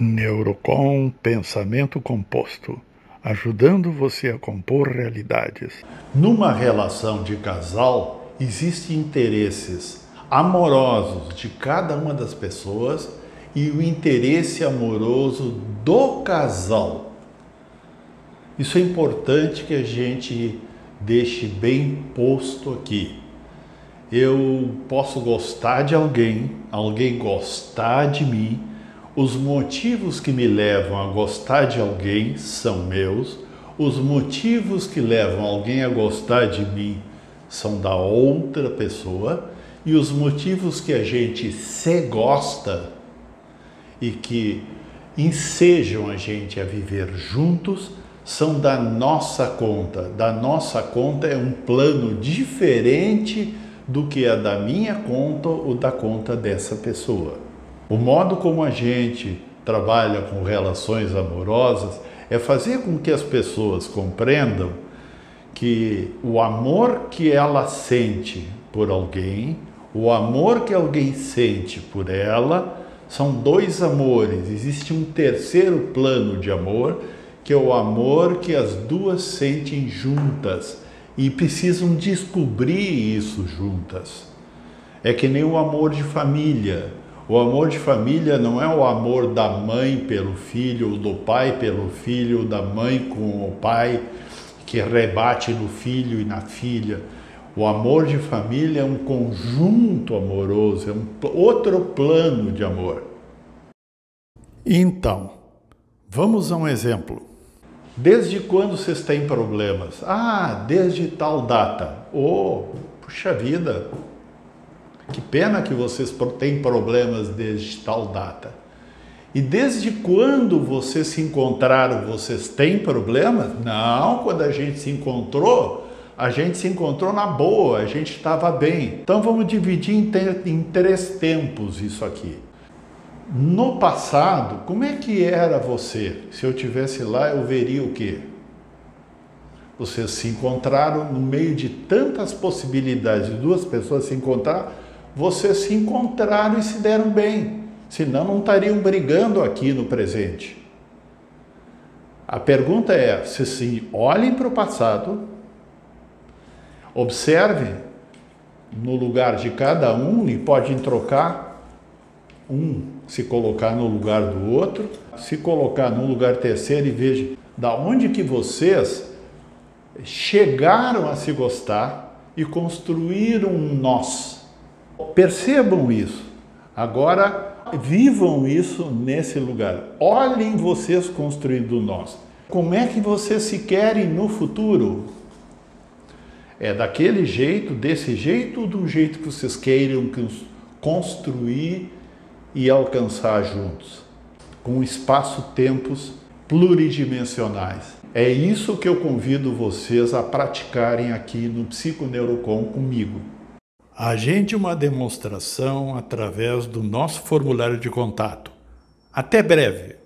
Neurocom Pensamento Composto, ajudando você a compor realidades. Numa relação de casal, existem interesses amorosos de cada uma das pessoas e o interesse amoroso do casal. Isso é importante que a gente deixe bem posto aqui. Eu posso gostar de alguém, alguém gostar de mim, os motivos que me levam a gostar de alguém são meus, os motivos que levam alguém a gostar de mim são da outra pessoa, e os motivos que a gente se gosta e que ensejam a gente a viver juntos são da nossa conta. Da nossa conta é um plano diferente do que é da minha conta ou da conta dessa pessoa. O modo como a gente trabalha com relações amorosas é fazer com que as pessoas compreendam que o amor que ela sente por alguém, o amor que alguém sente por ela, são dois amores. Existe um terceiro plano de amor, que é o amor que as duas sentem juntas e precisam descobrir isso juntas. É que nem o amor de família. O amor de família não é o amor da mãe pelo filho, do pai pelo filho, da mãe com o pai que rebate no filho e na filha. O amor de família é um conjunto amoroso, é um outro plano de amor. Então, vamos a um exemplo. Desde quando vocês têm problemas? Ah, desde tal data. Oh, puxa vida, que pena que vocês têm problemas desde tal data. E desde quando vocês se encontraram, vocês têm problemas? Não, quando a gente se encontrou, a gente se encontrou na boa, a gente estava bem. Então vamos dividir em, em três tempos isso aqui. No passado, como é que era você? Se eu tivesse lá, eu veria o quê? Vocês se encontraram no meio de tantas possibilidades de duas pessoas se encontrar vocês se encontraram e se deram bem, senão não estariam brigando aqui no presente. A pergunta é: se sim, olhem para o passado, observem no lugar de cada um e podem trocar. Um se colocar no lugar do outro, se colocar no lugar terceiro e veja da onde que vocês chegaram a se gostar e construíram um nós Percebam isso. Agora vivam isso nesse lugar. Olhem vocês construindo nós. Como é que vocês se querem no futuro? É daquele jeito, desse jeito do jeito que vocês queiram construir e alcançar juntos? Com espaço-tempos pluridimensionais. É isso que eu convido vocês a praticarem aqui no Psiconeurocom comigo. Agende uma demonstração através do nosso formulário de contato. Até breve!